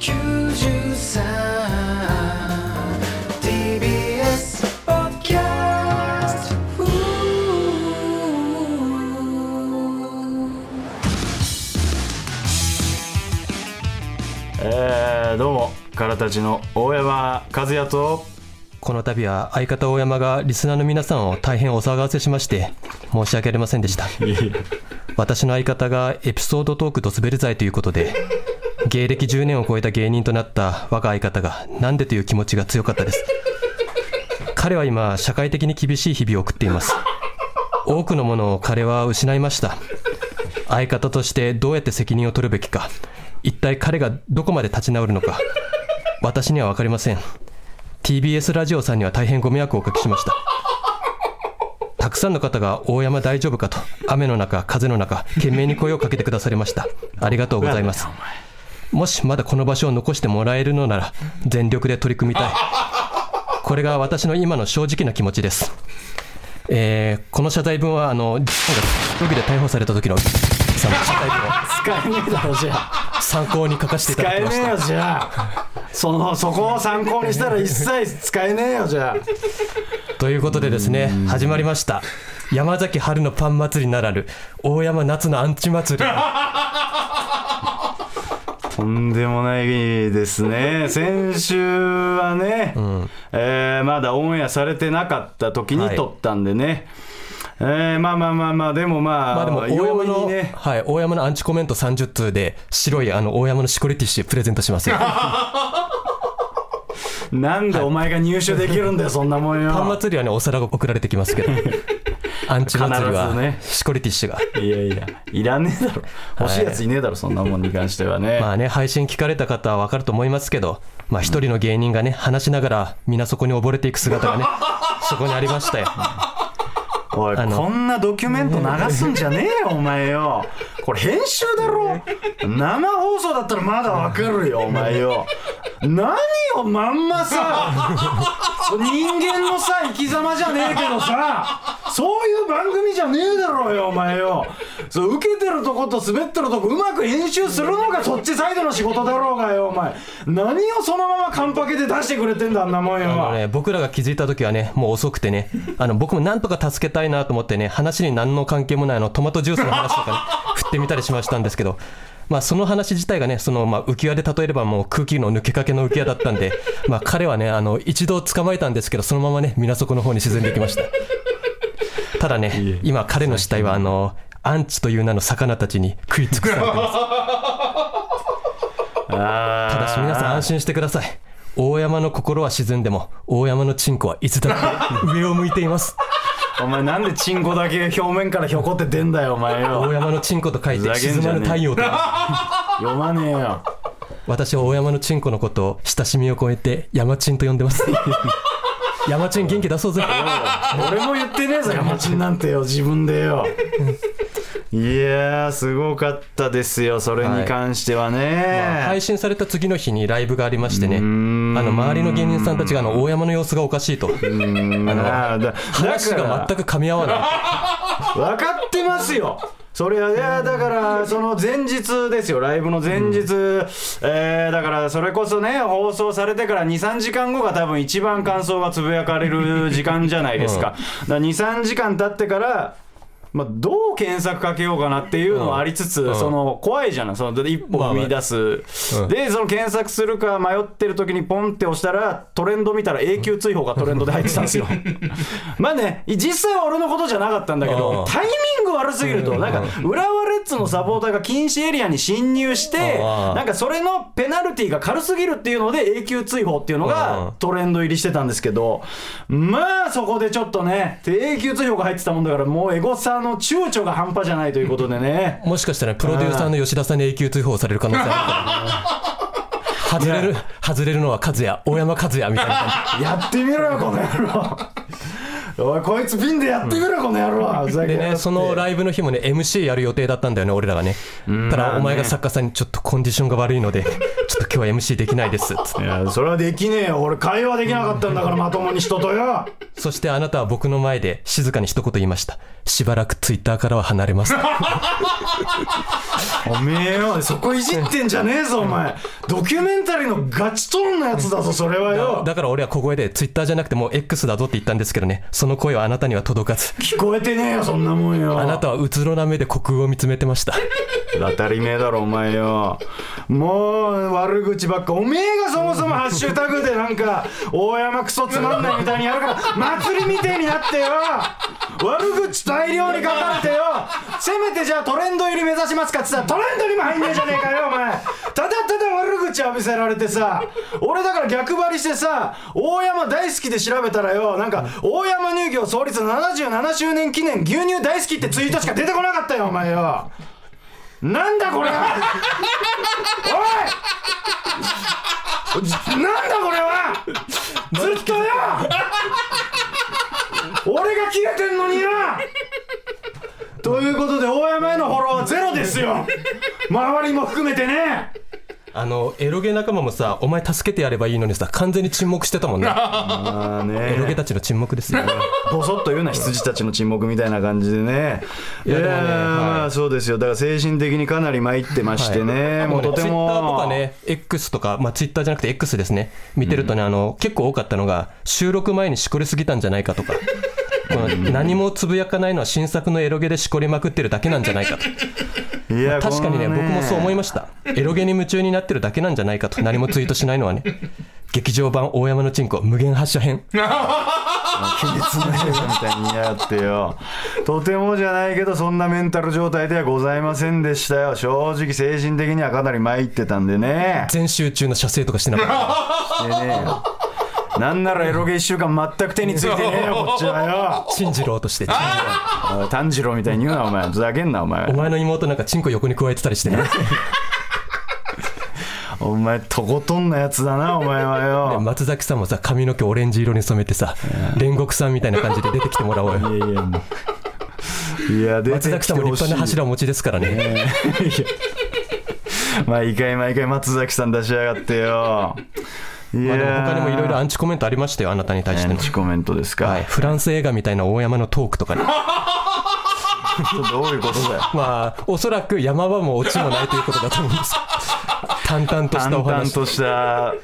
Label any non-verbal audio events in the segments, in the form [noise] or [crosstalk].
えー、どうもからたちの大山和也と。この度は相方大山がリスナーの皆さんを大変お騒がせしまして申し訳ありませんでした。私の相方がエピソードトークドスベル罪ということで芸歴10年を超えた芸人となった我が相方がなんでという気持ちが強かったです。彼は今社会的に厳しい日々を送っています。多くのものを彼は失いました。相方としてどうやって責任を取るべきか。一体彼がどこまで立ち直るのか。私には分かりません。TBS ラジオさんには大変ご迷惑をおかけしました。たくさんの方が大山大丈夫かと。雨の中風の中懸命に声をかけてくださりました。ありがとうございます。もしまだこの場所を残してもらえるのなら全力で取り組みたい。[laughs] これが私の今の正直な気持ちです。えーこの謝罪文はあのロビで逮捕された時のさんの謝罪文を使えねえだろじゃあ参考に書かせていただきました。使えねえよじゃあ。そのそこを参考にしたら一切使えねえよじゃあ。ということでですね始まりました。山崎春のパン祭りならぬ大山夏のアンチ祭り [laughs] とんでもないですね。[laughs] 先週はね、えーまだオンエアされてなかった時に撮ったんでね、えーまあまあまあまあでもまあ、まあでも大容山の、ねはい、大山のアンチコメント30通で白いあの大山のシコリティッシュプレゼントしますよ。[laughs] なんでお前が入手できるんだよ、そんなもんよ。パン祭りはねお皿が送られてきますけどアンチ祭りはねシコリティッシュがいやいや、いらねえだろ。欲しいやついねえだろ、そんなもんに関してはね。まあね配信聞かれた方は分かると思いますけどまあ一人の芸人がね話しながら皆そこに溺れていく姿がね [laughs] そこにありましたよおい、こんなドキュメント流すんじゃねえよ、[laughs] お前よ。これ編集だろ生放送だったらまだわかるよ、お前よ。何よ、まんまさ、[laughs] 人間のさ、生き様じゃねえけどさ、そういう番組じゃねえだろうよ、お前よ。そう、受けてるとこと滑ってるとこうまく編集するのがそっちサイドの仕事だろうがよ、お前。何をそのままカンパケで出してくれてんだ、あんなもんよ。あのね、僕らが気づいた時はね、もう遅くてね、あの僕もなんとか助けたいなと思ってね、話に何の関係もないあのトマトジュースの話とか、ね、[laughs] 振ってみたりしましたんですけど、まあ、その話自体がね、そのまあ浮き輪で例えればもう空気の抜けかけの浮き輪だったんで、まあ、彼はね、あの一度捕まえたんですけど、そのままね、水底の方に沈んでいきました。ただね、今、彼の死体はあのアンチという名の魚たちに食い尽くされてます。[laughs] ただし皆さん安心してください。大山の心は沈んでも、大山のチンコはいつだって [laughs] 上を向いています。お前なんでチンコだけ表面からひょこって出んだよ、お前よ。大山のチンコと書いて沈まぬ太陽と。[laughs] 読まねえよ。私は大山のチンコのことを親しみを超えて山チンと呼んでます。山チン元気出そうぜ。[laughs] 俺も言ってねえぞ、[laughs] 山ちんなんてよ、自分でよ。[laughs] いやー、すごかったですよ、それに関してはね。配信された次の日にライブがありましてね、あんの周りの芸人さんたちがあの大山の様子がおかしいと、あーだ話が全く噛み合わない。分かってますよ。それはいやだからその前日ですよ。ライブの前日、えーだからそれこそね放送されてから23時間後が多分一番感想がつぶやかれる時間じゃないですか,、23時間経ってからまあ、どう検索かけようかなっていうのはありつつ、ん。その怖いじゃない。その一歩踏み出す、うん。でその検索するか迷ってる時にポンって押したらトレンド見たら永久追放がトレンドで入ってたんですよ。[laughs] まあね実際は俺のことじゃなかったんだけうん。どタイミング悪すぎるとなんか浦和レッズのサポーターが禁止エリアに侵入してうんなんかそれのペナルティーが軽すぎるっていうので永久追放っていうのうんがトレンド入りしてたんですけどまあそこでちょっとね永久追放が入ってたもんだからもうエゴサの躊躇が半端じゃないということでね。もしかしたらプロデューサーの吉田さんに永久追放される可能性あるからね。外れる、外れるのは和也、大山和也みたいな。感やってみろよこの野郎。おいこいつピンでやってみろこの野郎。でね、そのライブの日もね、MC やる予定だったんだよね、俺らがね。ただ、お前が作家さんにちょっとコンディションが悪いので、ちょっと今日は MC できないです」いやそれはできねえよ。俺会話できなかったんだからまともに人とよ。そしてあなたは僕の前で静かに一言言いました。しばらくツイッターからは離れます。[laughs] おめえよ。そこいじってんじゃねえぞお前。ドキュメンタリーのガチトーンのやつだぞそれはよ。だから俺は小声でツイッターじゃなくてもう X だぞって言ったんですけどね。その声はあなたには届かず。聞こえてねえよそんなもんよ。あなたはうつろな目で虚空を見つめてました当たり前だろお前よ。もう悪口ばっか。おめえがそもそもハッシュタグでなんか大山クソつまんないみたいにやるから祭りみてえになってよ。悪口大量に書かれてよ。せめてじゃあトレンド入り目指しますかって言ったらトレンドにも入んねえじゃねえかよお前。ただただ悪口浴びせられてさ俺だから逆張りしてさ大山大好きで調べたらよなんか大山乳業創立77周年記念牛乳大好きってツイートしか出てこなかったよお前よ。なんだこれは。おい。なんだこれは。ずっとよ。俺が切れてんのによ。ということで大山へのフォローはゼロですよ。周りも含めてね。あのエロゲ仲間もさお前助けてやればいいのにさ完全に沈黙してたもんね。まあエロゲねたちの沈黙ですよ。ボソッと言うな羊たちの沈黙みたいな感じでね。いやでもねまあそうですよ。だから精神的にかなり参ってましてね、もうとても。ツイッターとかね X とかまあツイッターじゃなくて X ですね。見てるとね、あの結構多かったのが収録前にしこりすぎたんじゃないかとか。[laughs] 何もつぶやかないのは新作のエロゲでしこりまくってるだけなんじゃないかといや確かにね僕もそう思いました。エロゲに夢中になってるだけなんじゃないかと。何もツイートしないのはね。劇場版大山のチンコ無限発射編。鬼滅の刃みたいにやがってよ。とてもじゃないけどそんなメンタル状態ではございませんでしたよ。正直精神的にはかなり参ってたんでね。全集中の射精とかしてなかった。でねなんならエロゲ1週間全く手についてねえよこっちはよ。チンジローとしておい炭治郎みたいに言うなお前。ふざけんなお前。お前の妹なんかチンコ横に加えてたりしてね。お前とことんなやつだなお前はよ。松崎さんもさ髪の毛オレンジ色に染めてさ煉獄さんみたいな感じで出てきてもらおうよ。いやいやもう。いや出て松崎きてほしいさんも立派な柱をお持ちですからね。毎回毎回松崎さん出しやがってよ。いまあでもや他にもいろいろアンチコメントありましたよあなたに対しての。アンチコメントですか、はい、フランス映画みたいな大山のトークとかねどういうことだよ。[laughs] まあおそらく山場もオチもないということだと思うんです。淡々とし淡たお話。々とした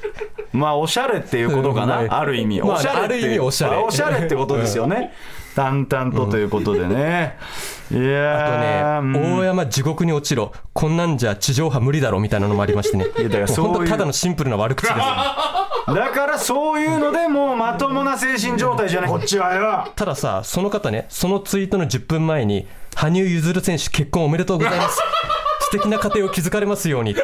まあおしゃれっていうことかな、うんまあある意味、まあおしゃれっていうある意味おしゃれ。あおしゃれってことですよね、淡々とということでね、いあとね、うん大山地獄に落ちろ。こんなんじゃ地上波無理だろみたいなのもありましてね。やだからそういう本当ただのシンプルな悪口ですよ。[laughs] だからそういうのでもうまともな精神状態じゃない。こっちはよ。たださその方ねそのツイートの10分前に羽生結弦選手結婚おめでとうございます。素敵な家庭を築かれますようにって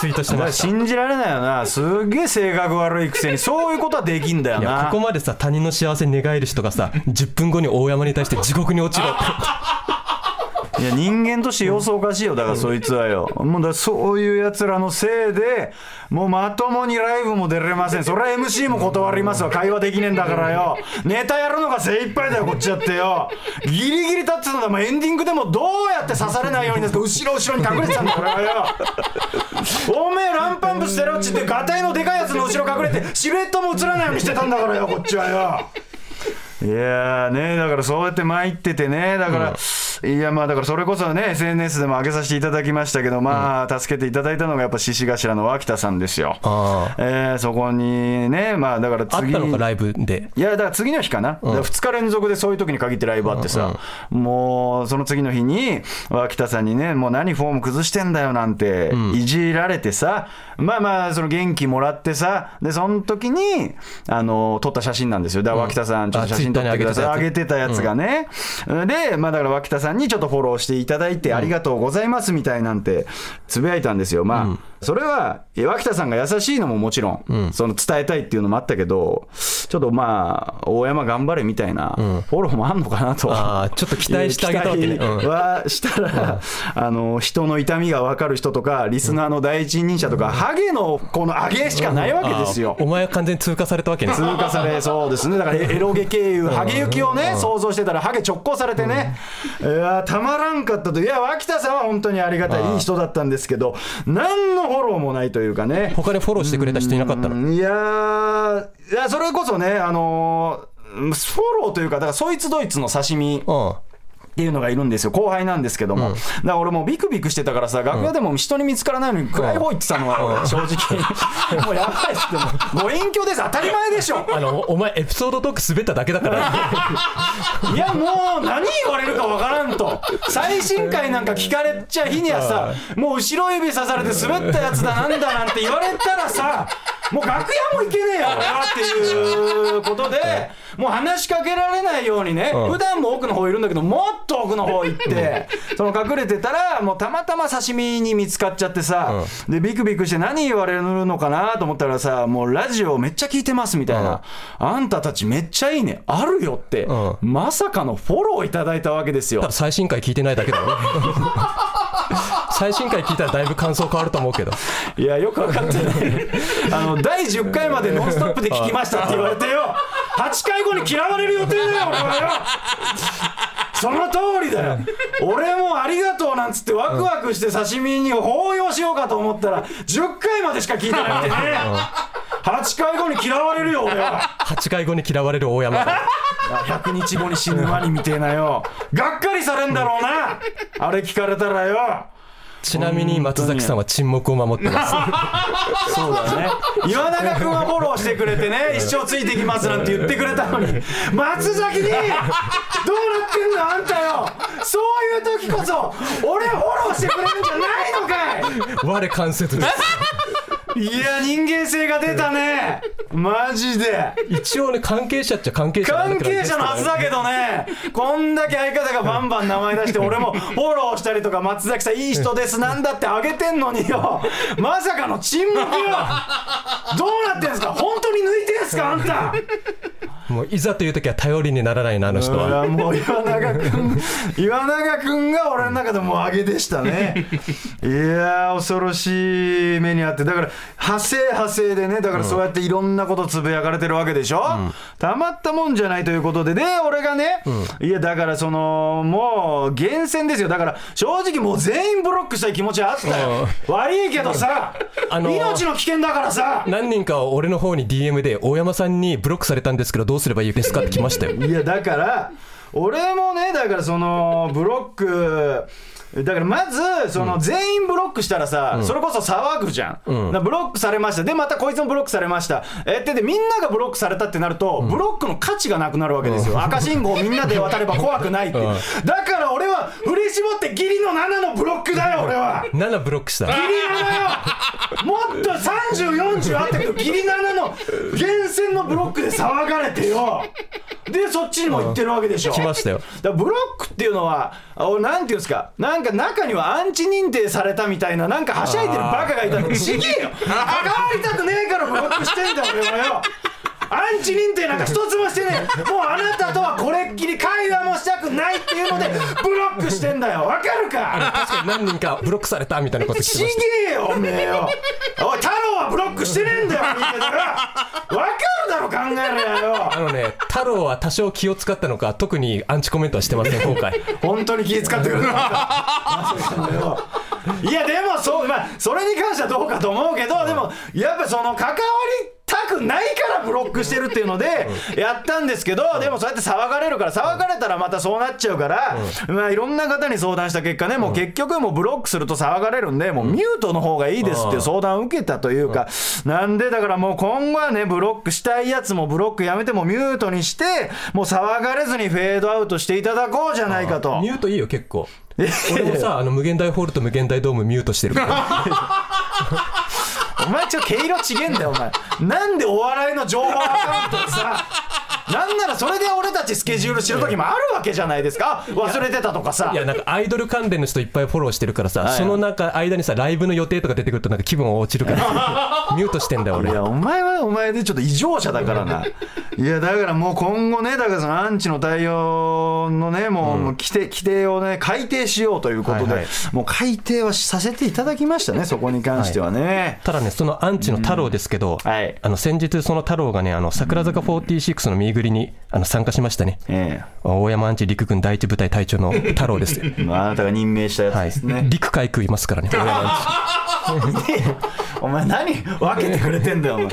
ツイートしてました。信じられないよな。すっげえ性格悪いくせに。そういうことはできんだよな。ここまでさ他人の幸せ願える人がさ10分後に大山に対して地獄に落ちろって。いや人間として様子おかしいよ。[laughs] だからそいつはよ。もうだからそういうやつらのせいでもうまともにライブも出れません。それは MC も断りますわ。会話できねえんだからよ。ネタやるのが精一杯だよこっちだってよ。ギリギリ立ってたんだもうエンディングでもどうやって刺されないようにですか。後ろ後ろに隠れてたんだこれはよ。おめえランパンプしてろっちってガタイのでかいやつの後ろ隠れてシルエットも映らないようにしてたんだからよこっちはよいやーねだからそうやって参っててねだから、いやまあだからそれこそね SNS でも上げさせていただきましたけどまあ、助けていただいたのがやっぱ獅子頭の脇田さんですよ。あえーそこにねまあだからあったのかライブで。いやだから次の日かな、だから2日連続でそういう時に限ってライブあってさ、もうその次の日に脇田さんにねもう何フォーム崩してんだよなんていじられてさ、まあまあその元気もらってさでその時にあの撮った写真なんですよ。だから脇田さんちょっと写真撮ってください、あ上げてたやつがね、でまあだから脇田さんにちょっとフォローしていただいてありがとうございますみたいなんてつぶやいたんですよ。まあ、それは脇田さんが優しいのももちろん、その伝えたいっていうのもあったけどちょっとまあ大山頑張れみたいなフォローもあんのかなと、あーちょっと期待してあげたわけね。はしたら、あの人の痛みが分かる人とかリスナーの第一人者とか、ハゲのこの上げしかないわけですよ。お前は完全に通過されたわけね。通過されそうですね。だからエロゲ経由ハゲ行きをね想像してたらハゲ直行されてね、えやーたまらんかったと。いや脇田さんは本当にありがたいいい人だったんですけど何のフォローもないというかね。他にフォローしてくれた人いなかったの？うん。いやーいやそれこそねあのーフォローというかだからそいつドイツの刺身うんっていうのがいるんですよ。後輩なんですけども、だから俺もうビクビクしてたからさ楽屋でも人に見つからないのに暗い方行ってたのは正直。[laughs] もうやばいっす。ってもうご隠居です。当たり前でしょ。あのお前エピソードトーク滑っただけだから。[laughs] いやもう何言われるかわからんと。最新回なんか聞かれちゃ日にはさもう後ろ指さされて滑ったやつだなんだなんて言われたらさもう楽屋も行けねえよ。俺 [laughs] はっていうことでもう話しかけられないようにねうん。普段も奥の方いるんだけどもっと奥の方行ってその隠れてたらもうたまたま刺身に見つかっちゃってさでビクビクして何言われるのかなと思ったらさもうラジオめっちゃ聞いてますみたいな。あんたたちめっちゃいいね。あるよって。うまさかのフォローいただいたわけですよ。最新回聞いてないだけだろ [laughs] 最新回聞いたらだいぶ感想変わると思うけど。いやよく分かってない。あの第10回まで「ノンストップ!」で聞きましたって言われてよ。8回後に嫌われる予定だよ俺はよ。その通りだよ。俺もありがとうなんつってワクワクして刺身に抱擁しようかと思ったら10回までしか聞いてなくてね。8回後に嫌われるよ俺は。8回後に嫌われる大山100日後に死ぬワニみてえなよ。がっかりされんだろうな。あれ聞かれたらよちなみに松崎さんは沈黙を守ってます。[laughs] そうだね。岩永君はフォローしてくれてね一生ついてきますなんて言ってくれたのに。松崎にどうなってんのあんたよ。そういう時こそ俺フォローしてくれるんじゃないのかい。我関節です [laughs] いや人間性が出たね。マジで。一応ね関係者っちゃ関係者関係者のはずだけどね。こんだけ相方がバンバン名前出して俺もフォローしたりとか松崎さんいい人です。なんだってあげてんのによ。まさかの沈黙よ。どうなってんすか？本当に抜いてんすか？あんたもういざという時は頼りにならないなあの人いはやもう岩永君 [laughs] 岩永君が俺の中でもう上げでしたね。[laughs] いやー恐ろしい目にあって。だから派生派生でねだからそうやっていろんなことつぶやかれてるわけでしょ、たまったもんじゃないということで。で俺がね、いやだからそのもう厳選ですよ。だから正直もう全員ブロックしたい気持ちはあったよ、悪いけどさ、あのー命の危険だからさ。何人か俺の方に DM で大山さんにブロックされたんですけどどうすればいいですかって来ましたよ。いやだから俺もねだからそのブロックだからまずその全員ブロックしたらさ、それこそ騒ぐじゃん、ブロックされました。でまたこいつもブロックされました。えってでみんながブロックされたってなると、ブロックの価値がなくなるわけですよ、赤信号をみんなで渡れば怖くないって、うん。だから俺は振り絞って義理の7のブロックだよ俺は。7ブロックした。義理7よ。もっと3040あったけど義理7の厳選のブロックで騒がれてよ。でそっちにも行ってるわけでしょ。来ましたよ。だブロックっていうのはなんていうんですか？なんか中にはアンチ認定されたみたいななんかはしゃいでるバカがいたの。ちげえよ。関わりたくねえからブロックしてんだよ俺はよアンチ認定なんか一つもしてねえ。もうあなたとはこれっきり会話もしたくないっていうのでブロックしてんだよ。わかるか？確かに何人かブロックされたみたいなこと来ちてました。げえよおめえよ。おい太郎はブロックしてねえんだよ言い方がわかるだろ考えろ。よあのね太郎は多少気を使ったのか特にアンチコメントはしてません今回。本当に気遣ってくれないやでもそうまあそれに関してはどうかと思うけどでもやっぱその関わりたくないからブロックしてるっていうのでやったんですけどでもそうやって騒がれるから騒がれたらまたそうなっちゃうからまあいろんな方に相談した結果ねもう結局もうブロックすると騒がれるんでもうミュートの方がいいですって相談を受けたというかなんでだからもう今後はねブロックしたいやつもブロックやめてもミュートにしてもう騒がれずにフェードアウトしていただこうじゃないかと。ミュートいいよ結構。俺もさ [laughs] あの無限大ホールと無限大ドームミュートしてるから [laughs] お前ちょっと毛色ちげんだよお前。なんでお笑いの情報アカウントさ。なんならそれで俺たちスケジュール知る時もあるわけじゃないですか。忘れてたとかさ。いやなんかアイドル関連の人いっぱいフォローしてるからさ、はい。その中間にさライブの予定とか出てくるとなんか気分落ちるから。[laughs] ミュートしてんだよ俺。いやお前はお前でちょっと異常者だからな。[laughs] いやだからもう今後ねだからそのアンチの対応のねもう,、もう規定規定をね改定しようということで、はいはい。もう改定はさせていただきましたねそこに関してはね、ただねそのアンチの太郎ですけど、はい。あの先日その太郎がねあの桜坂46のミーぐりにあの参加しましたね。え大山アンチ陸軍第一部隊隊長の太郎です [laughs] ああなたが任命したやつはいですね、。陸海空いますからね。大山アンチ [laughs] お前何分けてくれてんだよお前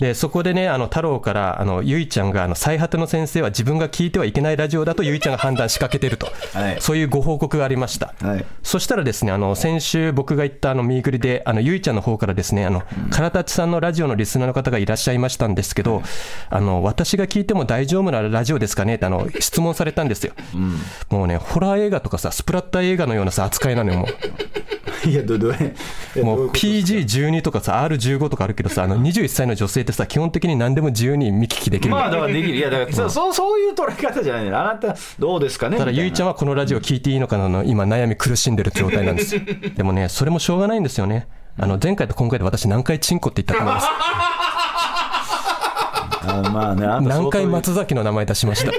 でそこでねあの太郎からあのゆいちゃんがあの最果ての先生は自分が聞いてはいけないラジオだとゆいちゃんが判断しかけてると、はい。そういうご報告がありました、はい。そしたらですねあの先週僕が言ったあのミーグリであのゆいちゃんの方からですねあのからたちさんのラジオのリスナーの方がいらっしゃいましたんですけど、あの私が聞いても大丈夫なラジオですかねってあの質問されたんですよ、もうねホラー映画とかさスプラッター映画のようなさ扱いなのよもういやどどれ [laughs] もう PG12 とかさ R15 とかあるけどさあの21歳の女性ってさ基本的に何でも自由に見聞きできるのまあだからできる。いやだから、そうそうそういう捉え方じゃないのよ。あなたどうですかね？ただゆいちゃんんはこのラジオ聞いていいのかな？の今悩み苦しんでる状態なんです。よでもねそれもしょうがないんですよね。あの前回と今回で私何回チンコって言ったと思います。[laughs] まあねあ何回松崎の名前出しました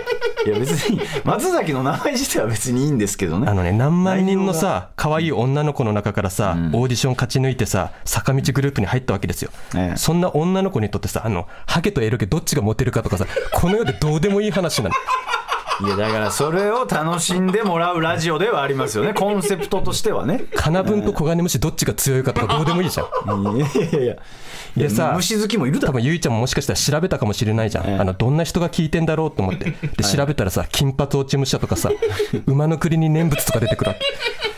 いや別に [laughs] 松崎の名前自体は別にいいんですけどね。あのね何万人のさ可愛い女の子の中からさ、オーディション勝ち抜いてさ坂道グループに入ったわけですよ、ええ。そんな女の子にとってさあのハゲとエロゲどっちがモテるかとかさこの世でどうでもいい話なのいやだからそれを楽しんでもらうラジオではありますよね。コンセプトとしてはね。カナブンとコガネムシどっちが強いかとかどうでもいいじゃん。いやいやいやでさ虫好きもいるだろ。多分ゆいちゃんももしかしたら調べたかもしれないじゃん、ええあのどんな人が聞いてんだろうと思って。で調べたらさ金髪落ち武者とかさ馬の栗に念仏とか出てくるわ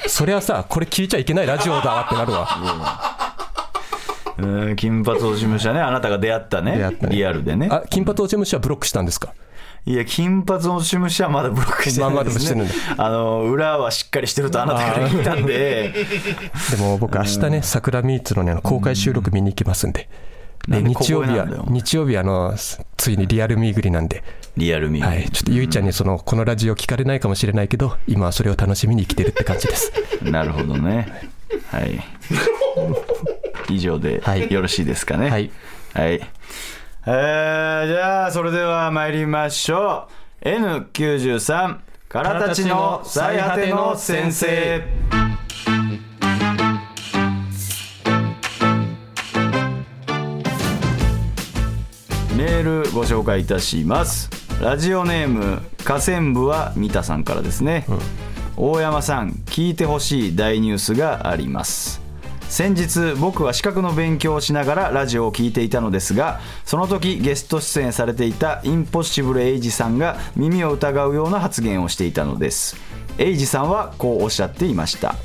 け。そりゃさこれ聞いちゃいけないラジオだわってなるわ。うん。金髪落ち武者ね。あなたが出会ったね。たね。リアルでね。あ金髪落ち武者はブロックしたんですか？いや金髪落ち武者はまだブロックしてないですね。まあの裏はしっかりしてるとあなたから聞いたんで。[laughs] でも僕明日ね桜ミーツのね公開収録見に行きますんで。で日曜日は日曜日はあのついにリアルミーグリなんで。リアルミーはい。ちょっとゆいちゃんにそのこのラジオ聞かれないかもしれないけど今はそれを楽しみに生きてるって感じです。[laughs] なるほどね。はい。[laughs] 以上ではい。よろしいですかね。はい。はい。えー、じゃあ、それでは参りましょう。N93、からたちの最果ての先生。メールご紹介いたします。ラジオネーム、河川部は三田さんからですね。大山さん、聞いてほしい大ニュースがあります。先日僕は資格の勉強をしながらラジオを聞いていたのですがその時ゲスト出演されていたインポッシブルエイジさんが耳を疑うような発言をしていたのです。エイジさんはこうおっしゃっていました。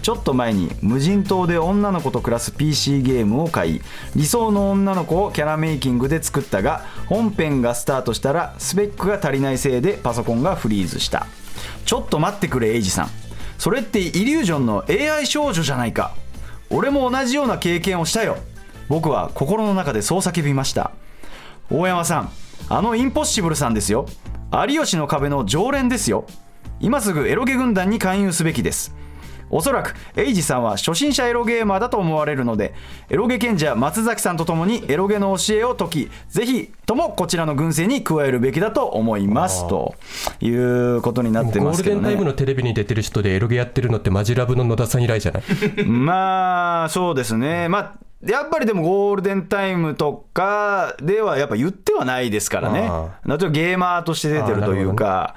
ちょっと前に無人島で女の子と暮らす PC ゲームを買い理想の女の子をキャラメイキングで作ったが本編がスタートしたらスペックが足りないせいでパソコンがフリーズした。ちょっと待ってくれエイジさん。それってイリュージョンの AI 少女じゃないか。俺も同じような経験をしたよ。僕は心の中でそう叫びました。大山さんあのインポッシブルさんですよ。有吉の壁の常連ですよ。今すぐエロゲ軍団に勧誘すべきです。おそらくエイジさんは初心者エロゲーマーだと思われるのでエロゲ賢者松崎さんと共にエロゲの教えを解きぜひともこちらの軍勢に加えるべきだと思います。ということになってゴーますけどね。ルデンタイムのテレビに出てる人でエロゲやってるのってマジラブの野田さん以来じゃない？[laughs] まあそうですね。まあやっぱりでもゴールデンタイムとかではやっぱ言ってはないですからね。あ、なとゲーマーとして出てるというか、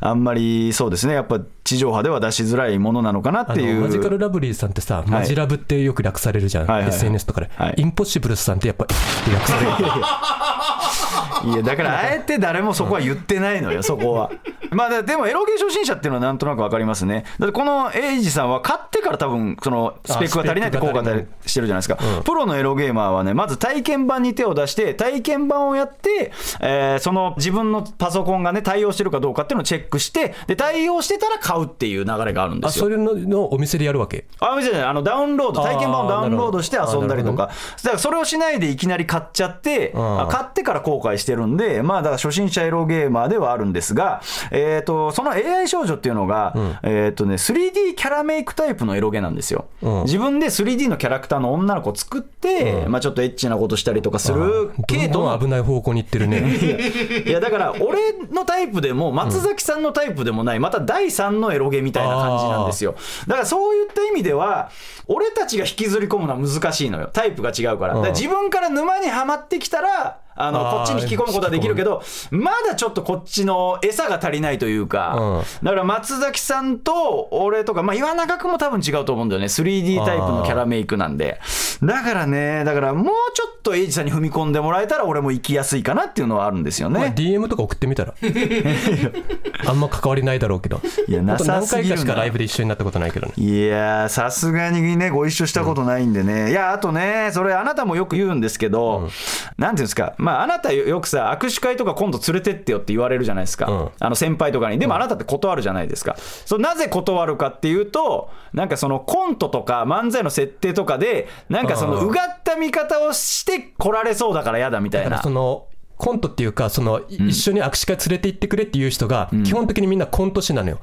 あんまりそうですね、やっぱ地上波では出しづらいものなのかなっていう。マジカルラブリーさんってさ、マジラブってよく略されるじゃん、はい SNS とかで、はい。インポッシブルさんってやっぱ、略される。[laughs] いやだからあえて誰もそこは言ってないのよ、[laughs] そこは。まあだでもエロゲ初心者っていうのはなんとなくわかりますね。だってこのエイジさんは買ってから多分そのスペックが足りないって効果でしてるじゃないですか。プロのエロゲーマーはね、まず体験版に手を出して、体験版をやって、えーその自分のパソコンがね、対応してるかどうかっていうのをチェックして、で、対応してたら買うっていう流れがあるんであ、すよそ。れののお店でやるわけ？あ、見せない。あの、ダウンロード、体験版をダウンロードして遊んだりとか。だからそれをしないでいきなり買っちゃって、買ってから後悔してるんで、まあだから初心者エロゲーマーではあるんですが、えっ、と、その AI 少女っていうのが、えっ、とね、3D キャラメイクタイプのエロゲなんですよ。うん。自分で 3D のキャラクターの女の子を作って、まあちょっとエッチなことしたりとかする系統のどんどん危ない方向に行ってるね。[laughs] いやだから俺のタイプでも松崎さんのタイプでもないまた第3のエロゲみたいな感じなんですよ。だからそういった意味では俺たちが引きずり込むのは難しいのよ。タイプが違うから。だから自分から沼にはまってきたらあのこっちに引き込むことはできるけどまだちょっとこっちの餌が足りないというか、だから松崎さんと俺とか、まあ、岩永君も多分違うと思うんだよね。3D タイプのキャラメイクなんで。だからねだからもうちょっとエイジさんに踏み込んでもらえたら俺も行きやすいかなっていうのはあるんですよまあね。DM とか送ってみたら。[laughs] あんま関わりないだろうけど。いやなさすぎるな。回かしかライブで一緒になったことないけどね。いやーさすがにねご一緒したことないんでね、いやあとねそれあなたもよく言うんですけど、なんていうんですかまああなたよよくさ握手会とか今度連れてってよって言われるじゃないですか、うん。あの先輩とかに。でもあなたって断るじゃないですか、そうなぜ断るかっていうとなんかそのコントとか漫才の設定とかでなんかそのうがった見方をして来られそうだから嫌だみたいな。そのコントっていうかその、い一緒に握手会連れて行ってくれっていう人が、基本的にみんなコント師なのよ、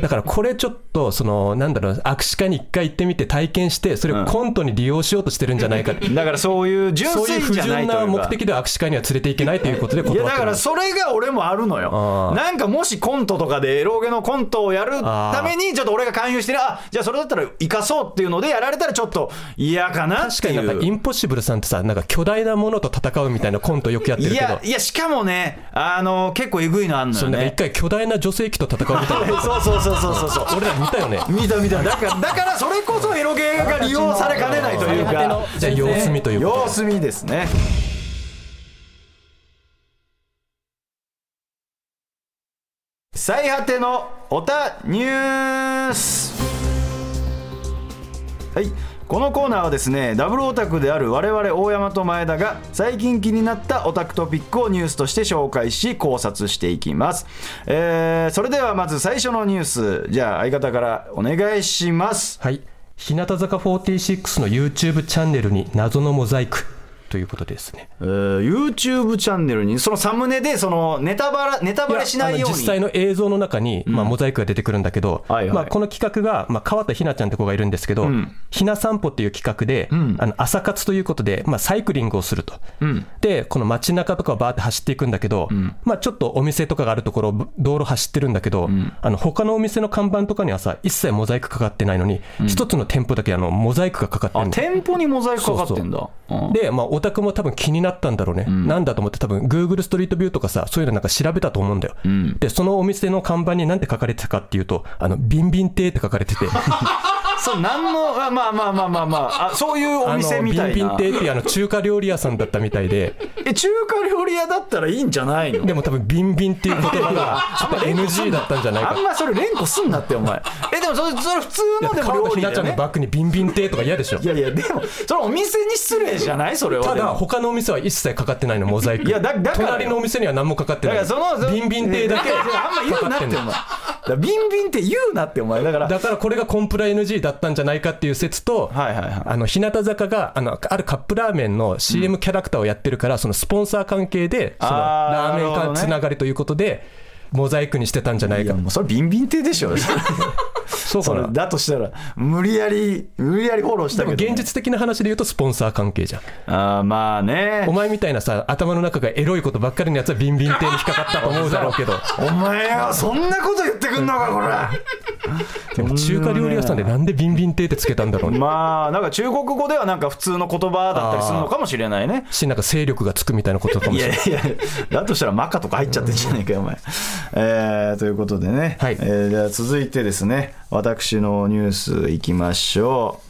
だからこれちょっとそのなんだろう握手会に一回行ってみて体験してそれをコントに利用しようとしてるんじゃないか。って、だからそういう純粋じゃない純な目的では握手会には連れて行けないということでいやだからそれが俺もあるのよ。なんかもしコントとかでエロゲのコントをやるためにちょっと俺が勧誘してるあじゃあそれだったら生かそうっていうのでやられたらちょっと嫌かなってい確かになんかイうンポッシブルさんってさなんか巨大なものと戦うみたいなコントよくやってるいけど。やいやしかもねあの結構えぐいのあんのよそれなんか一ね回巨大な女性機と戦うみたいな。[laughs] そうそうそうそうそう。そう俺ら見たよね。見た見た。だからだからそれこそエロゲが利用されかねないというか。じゃあ様子見ということ様子見ですね。最果てのおたニュース。はいこのコーナーはですねダブルオタクである我々大山と前田が最近気になったオタクトピックをニュースとして紹介し考察していきます、えーそれではまず最初のニュース。じゃあ相方からお願いします。はい。日向坂46の YouTube チャンネルに謎のモザイク。ということですね。えー YouTube チャンネルにそのサムネでそのネタバラネタバレしないように。実際の映像の中に、まあ、モザイクが出てくるんだけど、はいはい。まあ、この企画が、まあ、川田ひなちゃんって子がいるんですけど、ん。ひな散歩っていう企画で、あの朝活ということで、まあ、サイクリングをすると、ん。でこの街中とかをバーって走っていくんだけど、まあ、ちょっとお店とかがあるところを道路走ってるんだけど、あの他のお店の看板とかにはさ一切モザイクかかってないのに、一つの店舗だけあのモザイクがかかってる店舗にモザイクかかってんだ。うん。で、まあ、オタクも多分気になったんだろうね、なんだと思って、多分 Google ストリートビューとかさ、そういうのなんか調べたと思うんだよ。で、そのお店の看板に何て書かれてたかっていうと、あのビンビン亭って書かれてて、[laughs] そうなんのあまあまあまあまあまあ。あそういうお店みたいビンビンな亭っていうあの中華料理屋さんだったみたいで、え中華料理屋だったらいいんじゃないの？でも多分ビンビンっていう言葉が [laughs] ちょっと NG だったんじゃないか。あん。まそれ連呼すんなってお前。えでもそれそれ普通のでも料理だよね？ひなちゃんのバッグにビンビン亭とか嫌でしょ。い。やいやでもそれお店に失礼じゃない？それは。ただ他のお店は一切かかってないのモザイクいやだだから隣のお店には何もかかってだない。からそのビンビン亭だけあんま言うなってお前ビンビンって言うなってお前。だからだからこれがコンプラ NG だったんじゃないかっていう説と、はいはいはい。あの日向坂があのあるカップラーメンの CM キャラクターをやってるから、そのスポンサー関係でそのラーメン間なるほどね。つながりということで、モザイクにしてたんじゃないか。いやもうそれビンビン亭でしょ [laughs] そうかな。だとしたら無理やり無理やりフォローしたけどね、現実的な話で言うとスポンサー関係じゃん。あーまあね。お前みたいなさ頭の中がエロいことばっかりのやつはビンビン亭に引っかかったと思うだろうけど。お前はそんなこと言ってくんのかこれ。でも中華料理屋さんでなんでビンビン亭ってつけたんだろうね。まあなんか中国語ではなんか普通の言葉だったりするのかもしれないね。しなんか勢力がつくみたいなことかもいしれない。やいやだとしたらマカとか入っちゃってんじゃないかよお前、えーということでね、はい。えーじゃあ続いてですね私のニュースいきましょう。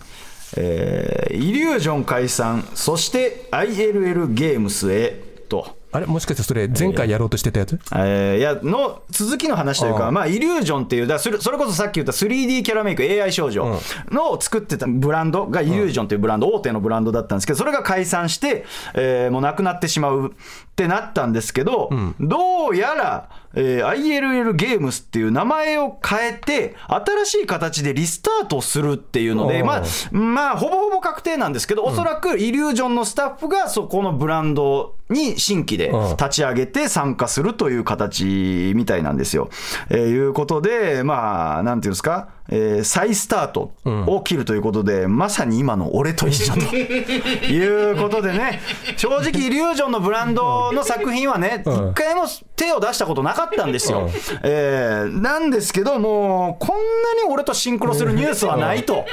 えーイリュージョン解散そして ILL ゲームスへと。あれ？もしかしてそれ前回やろうとしてたやつ？えーいやの続きの話というか、まあ、イリュージョンっていうだそれ、それこそさっき言った 3D キャラメイク AI 少女の作ってたブランドがイリュージョンというブランド、大手のブランドだったんですけど、それが解散して、えーもうなくなってしまうってなったんですけど、どうやら、えー ILL ゲームスっていう名前を変えて、新しい形でリスタートするっていうので、まあ、まあ、ほぼほぼ確定なんですけど、おそらくイリュージョンのスタッフがそこのブランドに新規でうん立ち上げて参加するという形みたいなんですよ。えーいうことで、まあ、なんていうんですか、えー再スタートを切るということで、まさに今の俺と一緒と [laughs] いうことでね、正直、イリュージョンのブランドの作品はね、一うん。回も手を出したことなかったんですよ。えーなんですけど、もう、こんなに俺とシンクロするニュースはないと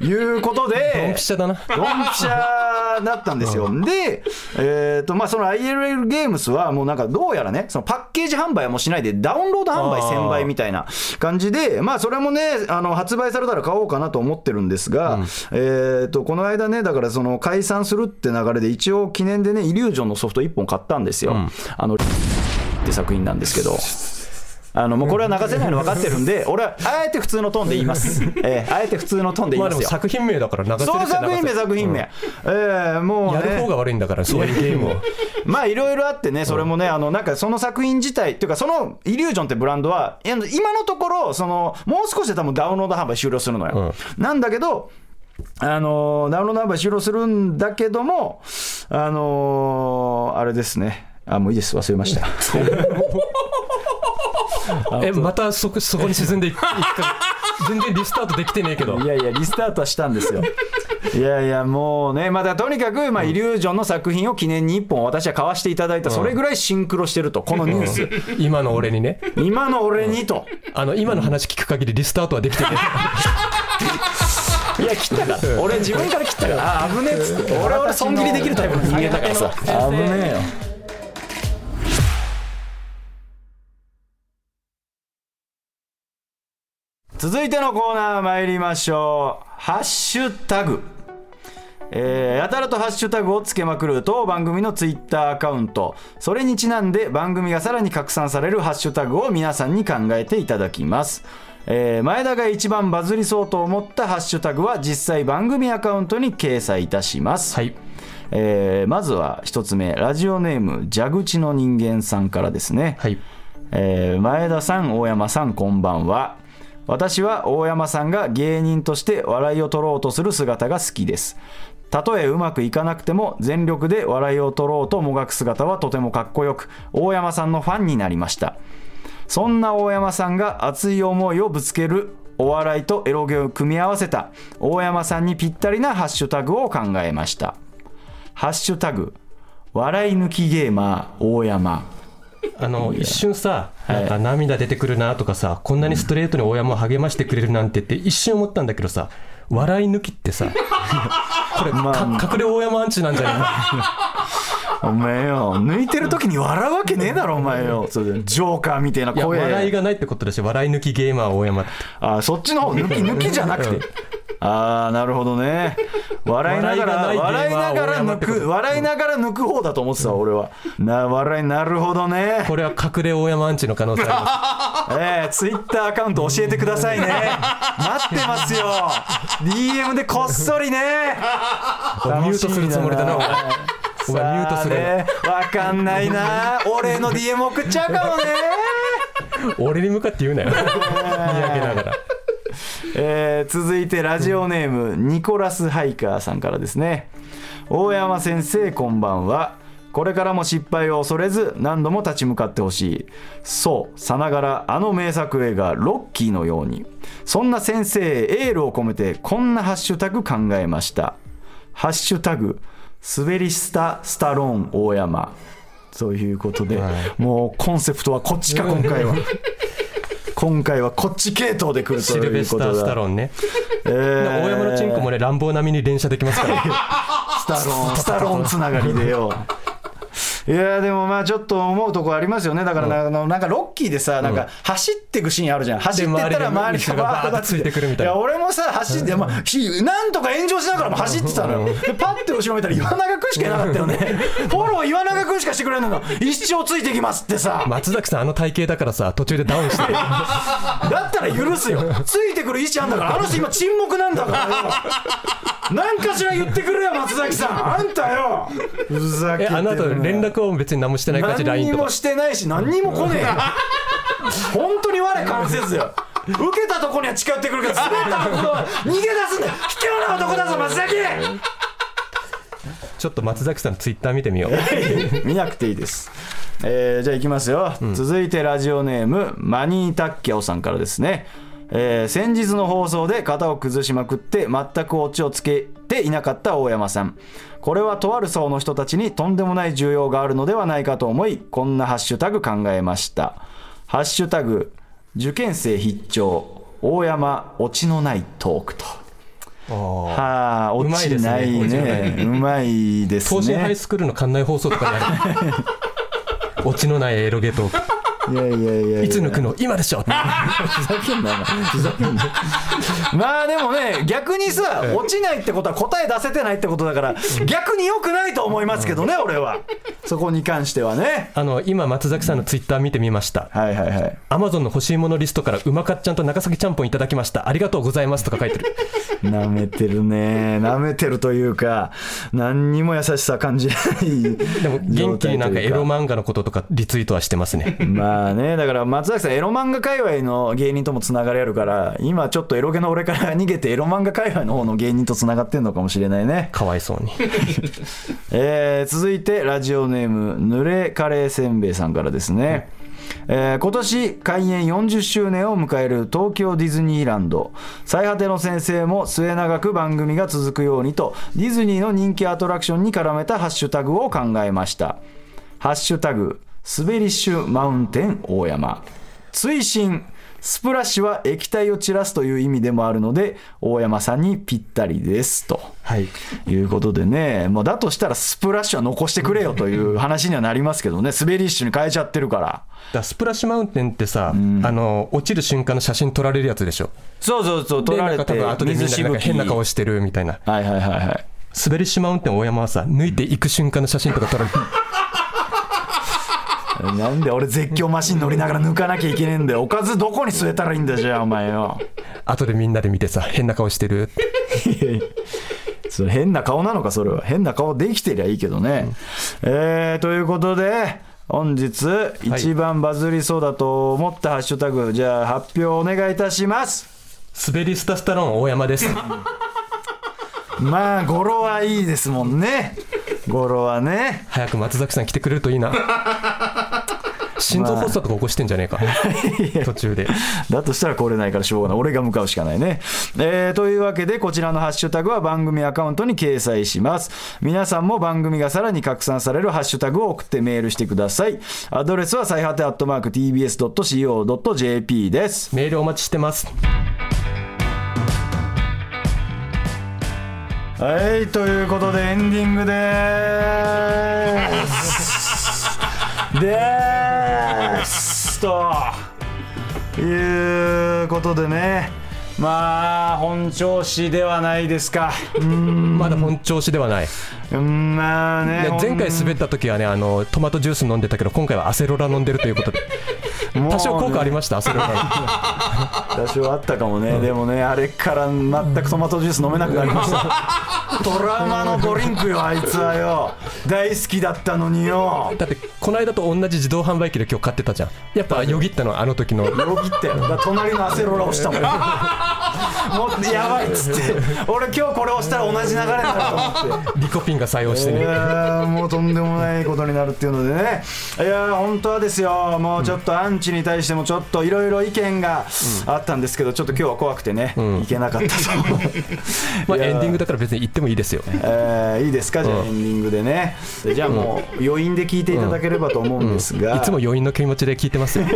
いうことで、ドンピシャだな。ドンピシャだったんですよ。で、えーとまあ、その ILL ゲームスは、もうなんかどうやらね、そのパッケージ販売はもうしないで、ダウンロード販売あー1000倍みたいな感じで、まあ、それもね、あの発売されたら買おうかなと思ってるんですが、えーとこの間ね、だからその解散するって流れで、一応記念でね、イリュージョンのソフト1本買ったんですよ。あのって作品なんですけど。あのもうこれは流せないの分かってるんで、[laughs] 俺はあえて普通のトーンで言います。[laughs] えーあえて普通のトーンで言いますよ。まあ作品名だから流せるそう作品名作品名、えーもう、ね、やる方が悪いんだからそういうゲームを。[laughs] まあいろいろあってね、それもね、あのなんかその作品自体っていうか、そのイリュージョンってブランドは、今のところ、そのもう少しで多分ダウンロード販売終了するのよ。なんだけど、あのーダウンロード販売終了するんだけども、あのーあれですね、あもういいです、忘れました。えまたそこそこに沈んでいく。いくか全然リスタートできてねえけど。いやいや、リスタートはしたんですよ。いやいや、もうね、まあ、だからとにかく、まあ、イリュージョンの作品を記念に1本、私は買わせていただいた、それぐらいシンクロしてると、このニュース、今の俺にね。今の俺にと。あの今の話聞く限りリスタートはできてね [laughs] いや、切ったか。ら、俺、自分から切ったから、あ危ねえっつって、俺は俺、損切りできるタイプの人間だからさ、危ねえよ。続いてのコーナー参りましょう。ハッシュタグ。えーやたらとハッシュタグをつけまくる当番組のツイッターアカウント。それにちなんで番組がさらに拡散されるハッシュタグを皆さんに考えていただきます、えー前田が一番バズりそうと思ったハッシュタグは実際番組アカウントに掲載いたします、はい。えーまずは一つ目ラジオネーム蛇口の人間さんからですね、はい。えー前田さん大山さんこんばんは私は大山さんが芸人として笑いを取ろうとする姿が好きです。たとえうまくいかなくても全力で笑いを取ろうともがく姿はとてもかっこよく大山さんのファンになりました。そんな大山さんが熱い思いをぶつけるお笑いとエロゲを組み合わせた大山さんにぴったりなハッシュタグを考えました。ハッシュタグ笑い抜きゲーマー大山。あの一瞬さい。なんか涙出てくるなとかさこんなにストレートに大山を励ましてくれるなんてって一瞬思ったんだけどさ笑い抜きってさ [laughs] これ、まあか隠れ大山アンチなんじゃない？[laughs] お前よ抜いてる時に笑うわけねえだろ [laughs] お前よ。ジョーカーみたいないや声笑いがないってことだし笑い抜きゲーマー大山って。あそっちの方抜き抜きじゃなくてああなるほどね。笑いながら笑いがながら抜く笑いながら抜く方だと思ってた俺は。な笑いなるほどね。これは隠れ大山アンチの可能性あ [laughs] ええツイッターアカウント教えてくださいね。[laughs] 待ってますよ。DM でこっそりね。りますミュートするつもりだなお前。ミュートするわかんないな。俺の DM 送っちゃうかもね。[laughs] 俺に向かって言うなよ。見上げながらえー続いてラジオネーム、ニコラス・ハイカーさんからですね。大山先生こんばんは。これからも失敗を恐れず何度も立ち向かってほしい。そうさながらあの名作映画「ロッキー」のように。そんな先生へエールを込めてこんなハッシュタグ考えました。ハッシュタグ滑りスタスタローン大山。そういうことで、もうコンセプトはこっちか今回は今回はこっち系統で来るとシルベいうことだ。スター・スタローンね。えー。大山のチンコもね乱暴並みに連射できますから [laughs] スタローン、スタローンつながりでよ。いやでもまあちょっと思うとこありますよね。だからな,、あのなんかロッキーでさなんか走ってくシーンあるじゃん。走ってったら周りがバーッとついてくるみたいな。や俺もさ走って、まあ、ひなんとか炎上しながらも走ってたのよ。でパッて後ろ見たら岩永君しかいなかったよね。フォロー岩永君しかしてくれないの。一生ついてきますってさ。松崎さんあの体型だからさ途中でダウンして。[laughs] だったら許すよ。ついてくる意思あんだから。あの人今沈黙なんだからよ。[laughs] 何かしら言ってくれよ松崎さん。あんたよ。ふざけてあの後連絡を別に何もしてない感じ何 LINE とか。にもしてないし何にも来ねえよ。[laughs] 本当に我関せずよ。受けたとこには近寄ってくるけど滑ったところは逃げ出すんだよ。卑怯な男だぞ松崎！ちょっと松崎さんのツイッター見てみよう。[laughs] 見なくていいです、えーじゃあいきますよ、続いてラジオネームマニータッキャオさんからですね、ええー先日の放送で型を崩しまくって全くオチをつけていなかった大山さん。これはとある層の人たちにとんでもない需要があるのではないかと思いこんなハッシュタグ考えました。ハッシュタグ受験生必聴。大山オチのないトークと。はあオうまいですね。チないねうまいです東進ハイねスクールの館内放送とかにある。[laughs] オチのないエロゲトーいやいやいやいやクいつ抜くの？今でしょ。ふざけんなふざけんなまあでもね逆にさ落ちないってことは答え出せてないってことだから逆に良くないと思いますけどね俺は。そこに関してはね。あの今松崎さんのツイッター見てみました。はいはいはい。アマゾンの欲しいものリストからうまかっちゃんと長崎ちゃんぽんいただきました。ありがとうございますとか書いてる。なめてるね。なめてるというか何にも優しさ感じないでも元気になんかエロマ漫画のこととかリツイートはしてますね。まあねだから松崎さんエロ漫画界隈の芸人ともつながりあるから今ちょっとエロゲの俺から逃げてエロ漫画界隈の方の芸人とつながってんのかもしれないね。かわいそうに。[laughs] えー続いてラジオネームぬれカレーせんべいさんからですね、えー今年開園40周年を迎える東京ディズニーランド。最果ての先生も末永く番組が続くようにとディズニーの人気アトラクションに絡めたハッシュタグを考えました。ハッシュタグスベリッシュマウンテン大山。追伸スプラッシュは液体を散らすという意味でもあるので大山さんにぴったりですと。はい。いうことでね、もうだとしたらスプラッシュは残してくれよという話にはなりますけどね、スベリッシュに変えちゃってるから。だスプラッシュマウンテンってさ、あの落ちる瞬間の写真撮られるやつでしょ？そうそうそう、取られてでなんか多分後でみん。変な顔してるみたいな。はいはいはいはい。スベリッシュマウンテン大山はさ抜いていく瞬間の写真とか撮られる [laughs] なんで俺絶叫マシン乗りながら抜かなきゃいけねえんだよ。おかずどこに据えたらいいんだじゃあお前よ。後でみんなで見てさ変な顔してる？[laughs] それ変な顔なのかそれは。変な顔できてりゃいいけどね。えー、ということで、本日一番バズりそうだと思ったハッシュタグ、じゃあ発表お願いいたします。滑りスタスタローン大山です [laughs] まあ語呂はいいですもんね語呂はね早く松崎さん来てくれるといいな心臓発作とか起こしてんじゃねえか。途中で。だとしたら来れないからしょうがない。俺が向かうしかないね、えーというわけでこちらのハッシュタグは番組アカウントに掲載します。皆さんも番組がさらに拡散されるハッシュタグを送ってメールしてください。アドレスは最果てアットマーク TBS.CO.JP です。メールお待ちしてます。はいということでエンディングでーすでーすということでね。まあ本調子ではないですか。うん。まだ本調子ではない、うんまあねで前回滑った時はねあのトマトジュース飲んでたけど今回はアセロラ飲んでるということで [laughs] 多少効果ありましたアセロラ多少あったかもね、でもねあれから全くトマトジュース飲めなくなりました。[laughs] トラウマのドリンクよあいつはよ。大好きだったのによ。だってこの間と同じ自動販売機で今日買ってたじゃん。やっぱよぎったのはあの時の。よぎったよ。隣のアセロラ押したもん。[laughs] もうやばいっつって。俺今日これ押したら同じ流れになると思って。リコピンが採用していねやーもうとんでもないことになるっていうのでね。いやー本当はですよ。もうちょっとアンチに対してもちょっといろいろ意見があったんですけどちょっと今日は怖くてね、いけなかったと。[laughs] まあ、エンディングだから別に言ってもいいですよ。えーいいですか？じゃあエンディングでね。じゃあもう余韻で聞いていただければと思うんですが、いつも余韻の気持ちで聞いてますよ [laughs]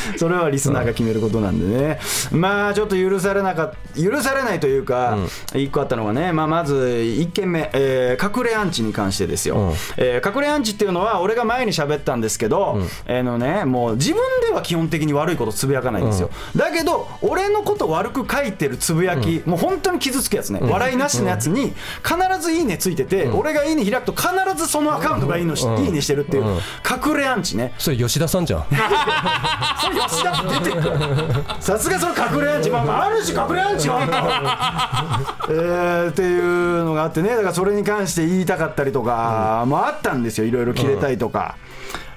[laughs] それはリスナーが決めることなんでね、まあちょっと許されなかっ許されないというか、一個あったのがね、まあ、まず1件目、えー隠れアンチに関してですよ、うん。えー隠れアンチっていうのは、俺が前に喋ったんですけど、あのね、もう自分では基本的に悪いことつぶやかないんですよ、だけど、俺のこと悪く書いてるつぶやき、もう本当に傷つくやつね、笑いなしのやつに、必ずいいねついてて、俺がいいね開くと、必ずそのアカウントがいいのし、うんいいねしてるっていう、うん。隠れアンチね。それ吉田さんじゃん [laughs] 出てくるさすがその隠れアンチ、まあ、まあある種隠れアンチはあった、えーっていうのがあってね。だからそれに関して言いたかったりとかもあったんですよ。いろいろ切れたいとか、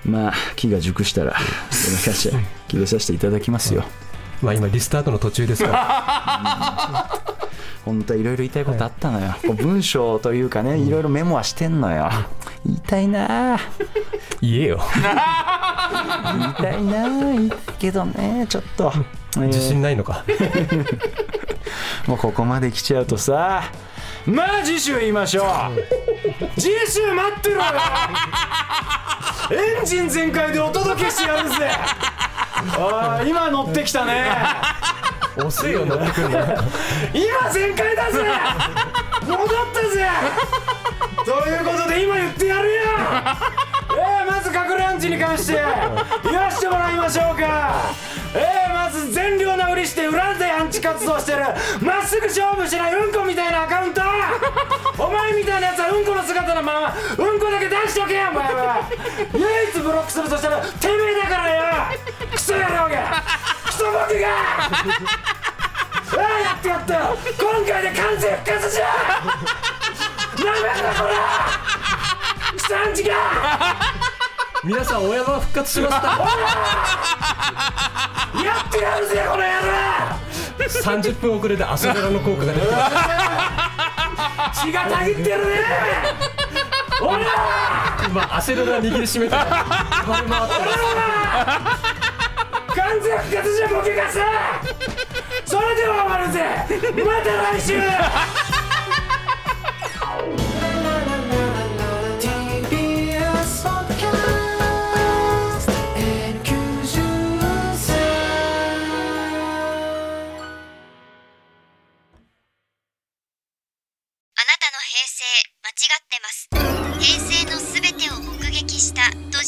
まあ木が熟したらそれに関して切れさせていただきますよ、まあ今リスタートの途中ですから。[laughs] 本当はいろいろ言いたいことあったのよ、こう文章というかねいろいろメモはしてんのよ。言いたいな言えよ。言いたいなけどねちょっと。自信ないのか？[laughs] もうここまで来ちゃうとさまあ次週言いましょう。次週待ってろよ。エンジン全開でお届けしてやるぜ。あー今乗ってきたね。遅いよ乗ってくるの今全開だぜ。戻ったぜ。ということで今言ってやるよえー、まずかくアンチに関して言わしてもらいましょうか。えー、まず善良なふりして裏でアンチ活動してる。まっすぐ勝負しないうんこみたいなアカウント。お前みたいなやつはうんこの姿のままうんこだけ出しとけよお前は。唯一ブロックするとしたらてめえだからよ。クソ野郎が。クソボケが。ああやってやった今回で完全復活じゃやなめんなこれ3時間皆さん親山復活しました [laughs] やってやるぜこの野郎！30分遅れて朝ドラの効果が出てまし [laughs] 血がたぎってるね！おら！今汗ドラ握りしめてた回回ってます完全復活じゃボケかさ！それでは終わるぜ！また来週！